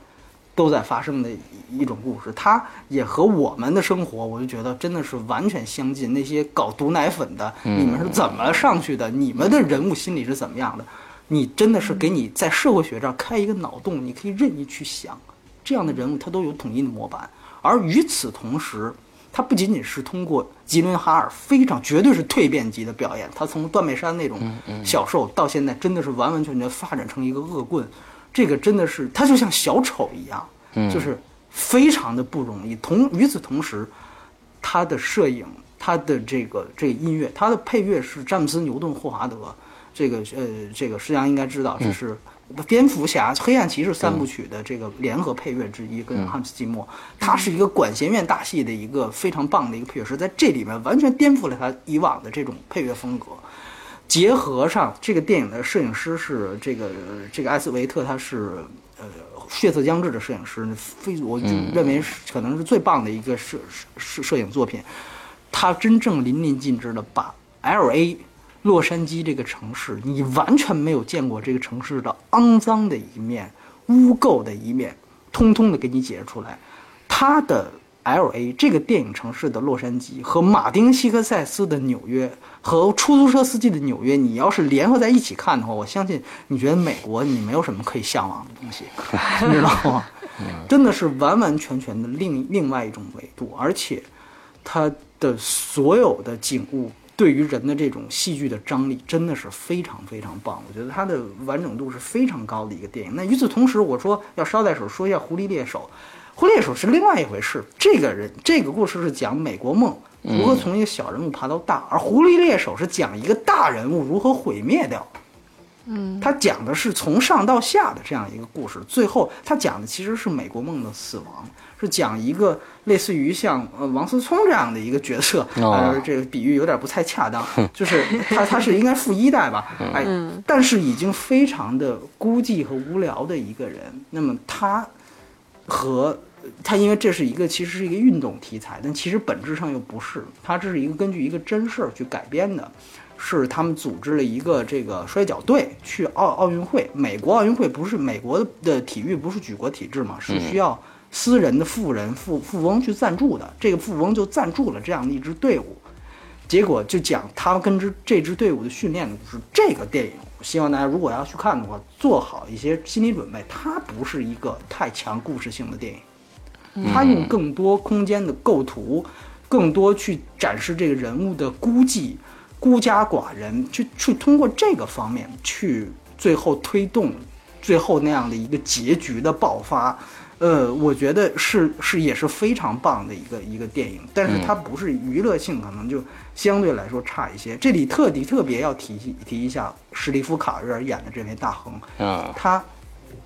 Speaker 2: 都在发生的一种故事。它也和我们的生活，我就觉得真的是完全相近。那些搞毒奶粉的，你们是怎么上去的？你们的人物心理是怎么样的？你真的是给你在社会学这儿开一个脑洞，你可以任意去想，这样的人物他都有统一的模板。而与此同时，他不仅仅是通过吉伦哈尔非常绝对是蜕变级的表演，他从断背山那种小受到现在真的是完完全全发展成一个恶棍，这个真的是他就像小丑一样，就是非常的不容易。同与此同时，他的摄影、他的这个这个音乐、他的配乐是詹姆斯·牛顿·霍华德。这个呃，这个实际上应该知道，这是蝙蝠侠、黑暗骑士三部曲的这个联合配乐之一，跟汉斯季默，他是一个管弦乐大戏的一个非常棒的一个配乐师，在这里面完全颠覆了他以往的这种配乐风格。结合上这个电影的摄影师是这个这个艾斯维特，他是呃血色将至的摄影师，非我就认为是可能是最棒的一个摄摄摄影作品。他真正淋漓尽致的把 L A。洛杉矶这个城市，你完全没有见过这个城市的肮脏的一面、污垢的一面，通通的给你解释出来。他的 L A 这个电影城市的洛杉矶和马丁·西克塞斯的纽约和出租车司机的纽约，你要是联合在一起看的话，我相信你觉得美国你没有什么可以向往的东西，你知道吗？真的是完完全全的另另外一种维度，而且它的所有的景物。对于人的这种戏剧的张力，真的是非常非常棒。我觉得它的完整度是非常高的一个电影。那与此同时，我说要捎带手说一下《狐狸猎手》。《狐狸猎手》是另外一回事。这个人，这个故事是讲美国梦如何从一个小人物爬到大，而《狐狸猎手》是讲一个大人物如何毁灭掉。
Speaker 3: 嗯，
Speaker 2: 他讲的是从上到下的这样一个故事。最后，他讲的其实是美国梦的死亡。是讲一个类似于像呃王思聪这样的一个角色，呃，这个比喻有点不太恰当，就是他他是应该富一代吧，哎，但是已经非常的孤寂和无聊的一个人。那么他和他，因为这是一个其实是一个运动题材，但其实本质上又不是，它这是一个根据一个真事儿去改编的，是他们组织了一个这个摔跤队去奥奥运会，美国奥运会不是美国的体育不是举国体制嘛，是需要。私人的富人富富翁去赞助的，这个富翁就赞助了这样的一支队伍，结果就讲他跟这这支队伍的训练的故事。这个电影，希望大家如果要去看的话，做好一些心理准备。它不是一个太强故事性的电影，它用更多空间的构图，更多去展示这个人物的孤寂、孤家寡人，去去通过这个方面去最后推动最后那样的一个结局的爆发。呃，我觉得是是也是非常棒的一个一个电影，但是它不是娱乐性，可能就相对来说差一些。这里特地特别要提提一下史蒂夫·卡瑞尔演的这位大亨，
Speaker 1: 啊，
Speaker 2: 他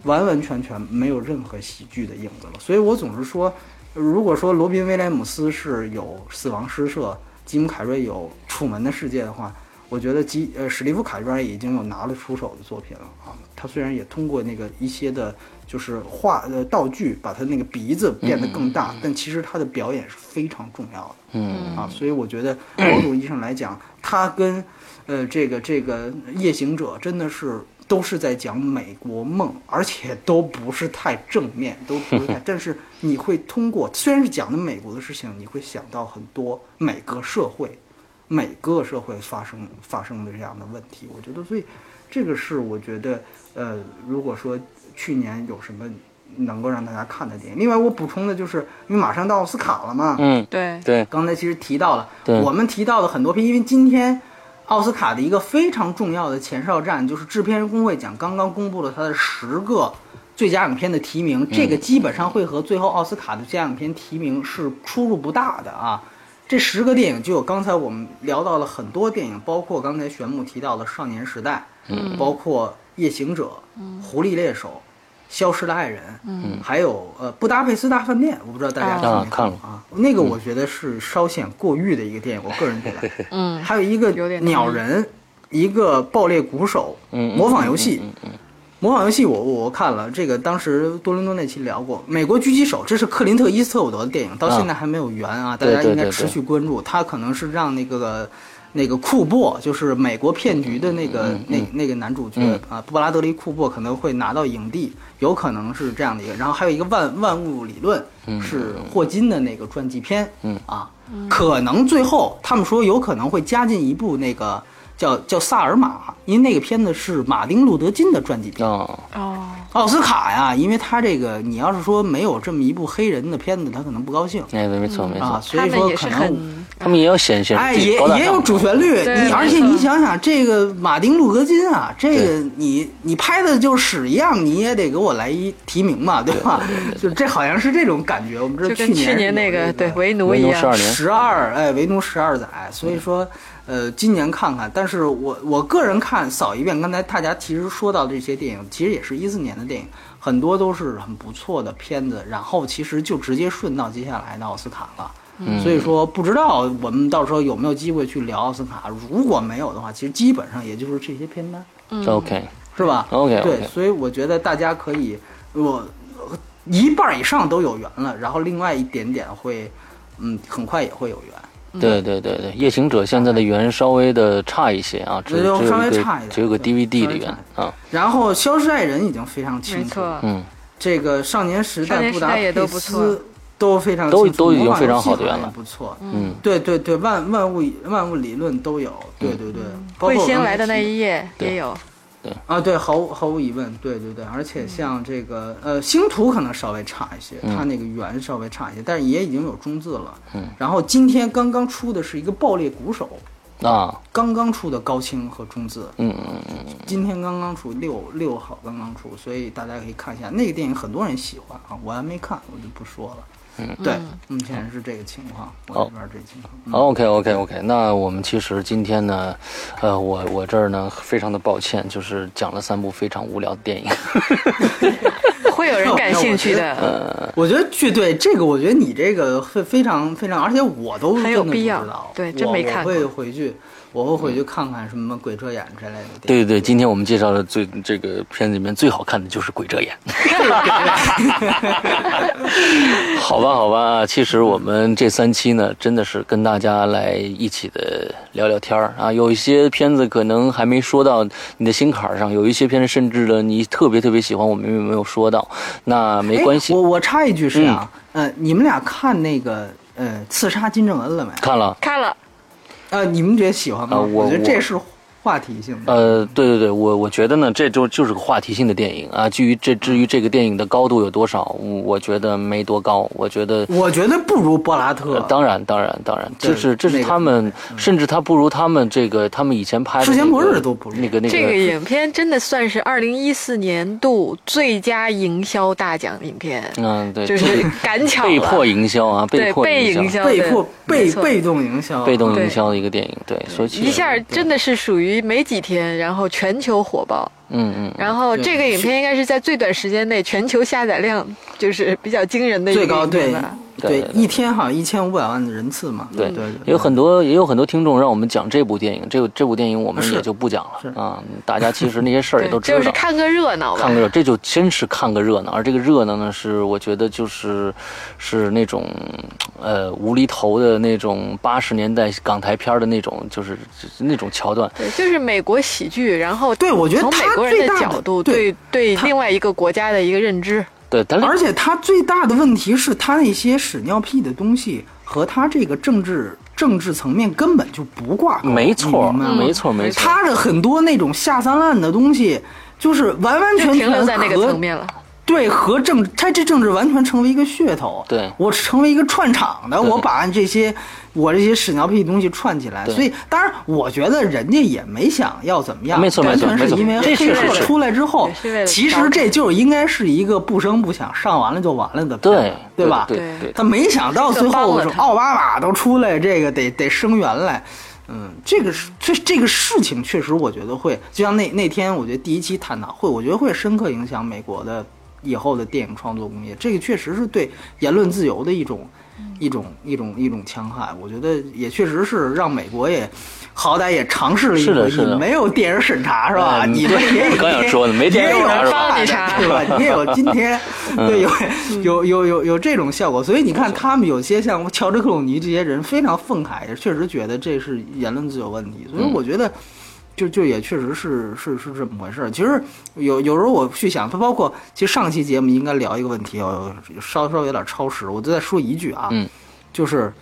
Speaker 2: 完完全全没有任何喜剧的影子了。所以我总是说，如果说罗宾·威廉姆斯是有《死亡诗社》，吉姆·凯瑞有《楚门的世界》的话，我觉得吉呃史蒂夫·卡瑞已经有拿得出手的作品了啊。他虽然也通过那个一些的。就是画呃道具，把他那个鼻子变得更大，但其实他的表演是非常重要的，
Speaker 1: 嗯
Speaker 2: 啊，所以我觉得某种意义上来讲，他跟呃这个这个夜行者真的是都是在讲美国梦，而且都不是太正面，都不是太，但是你会通过虽然是讲的美国的事情，你会想到很多每个社会每个社会发生发生的这样的问题，我觉得所以这个是我觉得呃如果说。去年有什么能够让大家看的电影？另外，我补充的就是，因为马上到奥斯卡了嘛。
Speaker 1: 嗯，
Speaker 3: 对
Speaker 1: 对。
Speaker 2: 刚才其实提到了，
Speaker 1: 对，
Speaker 2: 我们提到的很多片，因为今天奥斯卡的一个非常重要的前哨战，就是制片人工会奖刚刚公布了他的十个最佳影片的提名，这个基本上会和最后奥斯卡的最佳影片提名是出入不大的啊。这十个电影就有刚才我们聊到了很多电影，包括刚才玄牧提到的《少年时代》，
Speaker 1: 嗯，
Speaker 2: 包括《夜行者》，嗯，《狐狸猎手》。消失的爱人，
Speaker 3: 嗯，
Speaker 2: 还有呃，布达佩斯大饭店，我不知道大家看没
Speaker 1: 看了。
Speaker 2: 啊？那个我觉得是稍显过誉的一个电影，我个人觉得，
Speaker 3: 嗯，
Speaker 2: 还有一个鸟人，一个爆裂鼓手，
Speaker 1: 嗯，
Speaker 2: 模仿游戏，模仿游戏我我看了，这个当时多伦多那期聊过，《美国狙击手》，这是克林特·伊斯特伍德的电影，到现在还没有圆啊，大家应该持续关注。他可能是让那个那个库珀，就是美国骗局的那个、那那个男主角、
Speaker 1: 嗯
Speaker 2: 啊，布拉德利·库珀可能会拿到影帝，有可能是这样的一个。然后还有一个万万物理论，是霍金的那个传记片，
Speaker 1: 嗯
Speaker 2: 啊，可能最后他们说有可能会加进一部那个叫叫萨尔玛，因为那个片子是马丁·路德·金的传记片。
Speaker 1: 啊，
Speaker 3: 哦，
Speaker 2: 奥斯卡呀，因为他这个你要是说没有这么一部黑人的片子，他可能不高兴
Speaker 1: 哎，没错没
Speaker 2: 啊，
Speaker 1: 错，
Speaker 2: 所以说可能。
Speaker 3: 很
Speaker 1: 他们也有显显
Speaker 2: 哎，也也有主旋律，你而且你想想，这个马丁·路德·金啊，这个你你拍的就屎一样，你也得给我来一提名嘛，对吧？就这好像是这种感觉。我们知道
Speaker 3: 就跟去
Speaker 2: 年
Speaker 3: 年那个对为奴
Speaker 1: 为
Speaker 3: 一样
Speaker 1: 奴十二年，
Speaker 2: 十二哎，为奴十二载，所以说，呃，今年看看。但是我我个人看扫一遍，刚才大家其实说到这些电影，其实也是一四年的电影，很多都是很不错的片子，然后其实就直接顺到接下来的奥斯卡了。
Speaker 1: 嗯。
Speaker 2: 所以说，不知道我们到时候有没有机会去聊奥斯卡。如果没有的话，其实基本上也就是这些片单，
Speaker 3: 嗯。
Speaker 1: OK
Speaker 2: 是吧
Speaker 1: ？OK
Speaker 2: 对所以我觉得大家可以，我一半以上都有缘了，然后另外一点点会，嗯，很快也会有缘。
Speaker 1: 对对对对，夜行者现在的缘稍微的差一些啊，只只有
Speaker 2: 稍微差一点
Speaker 1: 只有个 DVD 的缘啊，
Speaker 2: 然后《消失爱人》已经非常清楚，
Speaker 1: 嗯，
Speaker 2: 这个少年时代、布达佩
Speaker 3: 也都不错。
Speaker 2: 斯都非常
Speaker 1: 都
Speaker 2: 清楚
Speaker 1: 都已经非常
Speaker 2: 好
Speaker 1: 的缘了
Speaker 2: 不错。
Speaker 1: 嗯，
Speaker 2: 对对对，万万物万物理论都有，对对对，包括
Speaker 3: 彗星来的那一夜也有，对。
Speaker 2: 啊，对，毫无毫无疑问，对对对，而且像这个呃星图可能稍微差一些，它那个圆稍微差一些，但是也已经有中字了。
Speaker 1: 嗯，
Speaker 2: 然后今天刚刚出的是一个爆裂鼓手，
Speaker 1: 啊，
Speaker 2: 刚刚出的高清和中字，
Speaker 1: 嗯嗯嗯，
Speaker 2: 今天刚刚出六六号刚刚出，所以大家可以看一下那个电影，很多人喜欢啊，我还没看，我就不说了。
Speaker 1: 嗯，
Speaker 2: 对，目前是这个情况，我这边这情况。嗯
Speaker 1: OK OK OK，那我们其实今天呢，呃，我我这儿呢非常的抱歉，就是讲了三部非常无聊的电影。
Speaker 3: 会有人感兴趣的。
Speaker 2: 我觉得剧对这个，我觉得你这个会非常非常，而且我都
Speaker 3: 很有
Speaker 2: 真的不
Speaker 3: 必要
Speaker 2: 知道
Speaker 3: 对真
Speaker 2: 我
Speaker 3: 没看过
Speaker 2: 我会回去，我会回去看看什么《鬼遮眼》之类的。
Speaker 1: 对对对，今天我们介绍的最这个片子里面最好看的就是《鬼遮眼》。好吧，好吧，其实我们这三期呢，真的是跟大家来一起的聊聊天儿啊。有一些片子可能还没说到你的心坎儿上，有一些片子甚至呢你特别特别喜欢，我们没有说到，那没关系
Speaker 2: 哎，我我插一句是啊，呃，你们俩看那个呃《刺杀金正恩》了没？
Speaker 1: 看了。
Speaker 3: 看了，
Speaker 2: 呃，你们觉得喜欢吗？
Speaker 1: 我
Speaker 2: 觉得这是话题性的。
Speaker 1: 呃，对对对，我我觉得呢，这就就是个话题性的电影啊。至于这至于这个电影的高度有多少，我我觉得没多高。我觉得，
Speaker 2: 我觉得不如柏拉特。
Speaker 1: 呃，当然当然当然，
Speaker 2: 对
Speaker 1: 就是这是
Speaker 2: 那个
Speaker 1: 他们，甚至他不如他们这个他们以前拍的、那个《
Speaker 2: 世间末日都不如。
Speaker 1: 那个那个。
Speaker 3: 这个
Speaker 1: 个。
Speaker 3: 影片真的算是二零一四年度最佳营销大奖影片，
Speaker 1: 嗯，对，
Speaker 3: 就是赶巧了。
Speaker 1: 被迫营销啊，
Speaker 3: 被
Speaker 1: 迫营
Speaker 3: 销，
Speaker 2: 被迫被被动营销，
Speaker 1: 被动营销的一个电影，对，所以其实
Speaker 3: 一下真的是属于没几天，然后全球火爆。
Speaker 1: 嗯嗯，
Speaker 3: 然后这个影片应该是在最短时间内全球下载量就是比较惊人的一个
Speaker 2: 最高对
Speaker 3: 影片吧。
Speaker 1: 对
Speaker 2: 一天好像一千五百万的人次嘛。
Speaker 1: 对
Speaker 2: 对对，
Speaker 1: 也有很多也有很多听众让我们讲这部电影，这个这部电影我们也就不讲了啊。大家其实那些事儿也 都知道，
Speaker 3: 就是看个热闹。
Speaker 1: 看个热，这就真是看个热闹。而这个热闹呢，是我觉得就是是那种呃无厘头的那种八十年代港台片儿的那种，就是那种桥段。
Speaker 3: 对，就是美国喜剧，然后
Speaker 2: 对我觉得
Speaker 3: 从美
Speaker 2: 他
Speaker 3: 国人
Speaker 2: 的
Speaker 3: 角度
Speaker 2: 对
Speaker 3: 对对另外一个国家的一个认知。
Speaker 1: 对，但
Speaker 2: 而且他最大的问题是他那些屎尿屁的东西和他这个政治政治层面根本就不挂钩。
Speaker 1: 没错，没错，没错。
Speaker 2: 他的很多那种下三滥的东西，就是完完全
Speaker 3: 全停
Speaker 2: 全
Speaker 3: 留在那个
Speaker 2: 和
Speaker 3: 层面了。
Speaker 2: 对和政，他这政治完全成为一个噱头。
Speaker 1: 对
Speaker 2: 我成为一个串场的，我把这些我这些屎尿屁的东西串起来。所以，当然，我觉得人家也没想要怎么样，
Speaker 1: 没错
Speaker 2: 完
Speaker 1: 没错没错
Speaker 2: 全是因为黑社出来之后其实这就应该是一个不声不响上完了就完了的片
Speaker 1: 对，
Speaker 2: 对吧？
Speaker 1: 对
Speaker 3: 对
Speaker 1: 对
Speaker 2: 他没想到最后奥巴马都出来，这个得得声援来。嗯，这个是这这个事情确实，我觉得会，就像那那天，我觉得第一期探讨会，我觉得会深刻影响美国的以后的电影创作工业，这个确实是对言论自由的一种一种一种一种戕害。我觉得也确实是让美国也好歹也尝试了一回，
Speaker 1: 是的是的。
Speaker 2: 你没有电影审查是吧？
Speaker 1: 嗯
Speaker 2: 你这也有
Speaker 1: 刚想说的 没电影审查是
Speaker 3: 吧？你
Speaker 2: 也有今天，对，有有有有有这种效果，所以你看他们有些像乔治克鲁尼这些人非常愤慨，也确实觉得这是言论自由问题，所以我觉得。就就也确实是是是这么回事儿。其实有有时候我去想，它包括其实上期节目应该聊一个问题，哦，稍稍有点超时，我就再说一句啊，
Speaker 1: 嗯，
Speaker 2: 就是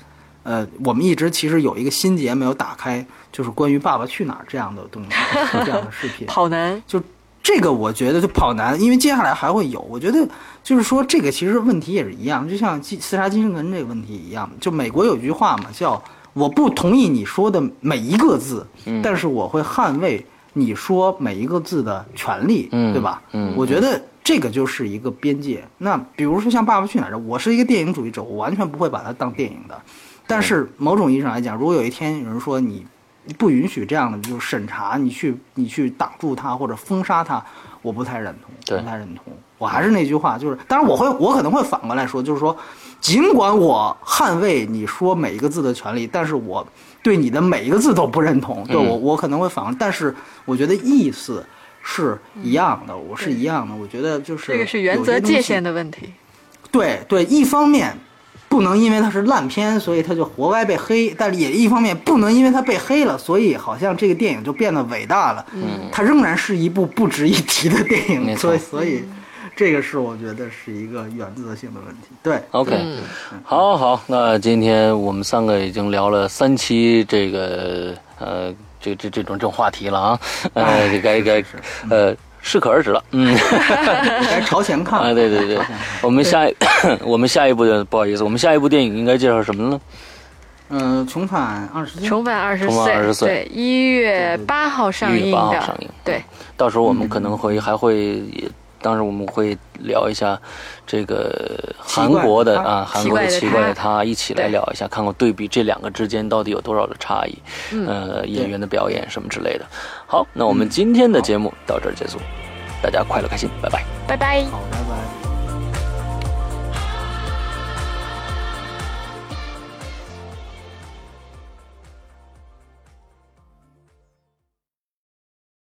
Speaker 2: 呃，我们一直其实有一个心结没有打开，就是关于《爸爸去哪儿》这样的东西，这样的视频。
Speaker 3: 跑男就，
Speaker 2: 这个我觉得就跑男，因为接下来还会有。我觉得就是说，这个其实问题也是一样，就像基刺杀金正恩这个问题一样。就美国有句话嘛，叫“我不同意你说的每一个字，但是我会捍卫你说每一个字的权利，
Speaker 1: 嗯
Speaker 2: 对吧？
Speaker 1: 嗯
Speaker 2: 我觉得这个就是一个边界。那比如说像《爸爸去哪儿》，我是一个电影主义者，我完全不会把它当电影的。但是某种意义上来讲，如果有一天有人说你你不允许这样的就是审查，你去你去挡住它或者封杀它，我不太认同，不太认同。我还是那句话，就是当然我会我可能会反过来说，就是说，尽管我捍卫你说每一个字的权利，但是我对你的每一个字都不认同。对
Speaker 1: 嗯
Speaker 2: 我我可能会反过，但是我觉得意思是一样的，我是一样的。我觉得就是
Speaker 3: 这个是原则界限的问题。
Speaker 2: 对对，一方面不能因为它是烂片，所以它就活该被黑；但是也一方面不能因为它被黑了，所以好像这个电影就变得伟大了。嗯，它仍然是一部不值一提的电影，
Speaker 1: 没错
Speaker 2: 所以所以这个是我觉得是一个原则性的问题。对
Speaker 1: ，OK，、好好，那今天我们三个已经聊了三期这个呃这这这种这种话题了啊，呃，该该呃适可而止了，嗯。
Speaker 2: 该朝前看。了。
Speaker 1: 啊，对对对，我们下一 我们下一部的不好意思，我们下一部电影应该介绍什么呢？
Speaker 2: 嗯，重返二十岁。
Speaker 3: 重返二十
Speaker 1: 重返二十岁
Speaker 3: 对，一月八号上映
Speaker 1: 一月八号
Speaker 3: 的，
Speaker 1: 上映，
Speaker 3: 对，
Speaker 1: 到时候我们可能会还会也，当时我们会聊一下这个韩国的啊，韩国的
Speaker 3: 奇
Speaker 1: 奇怪的
Speaker 3: 他
Speaker 1: 他，一起来聊一下，看看对比这两个之间到底有多少的差异，呃，演员的表演什么之类的。好，那我们今天的节目到这儿结束，大家快乐开心，拜拜。
Speaker 3: 拜拜。
Speaker 2: 好，拜拜。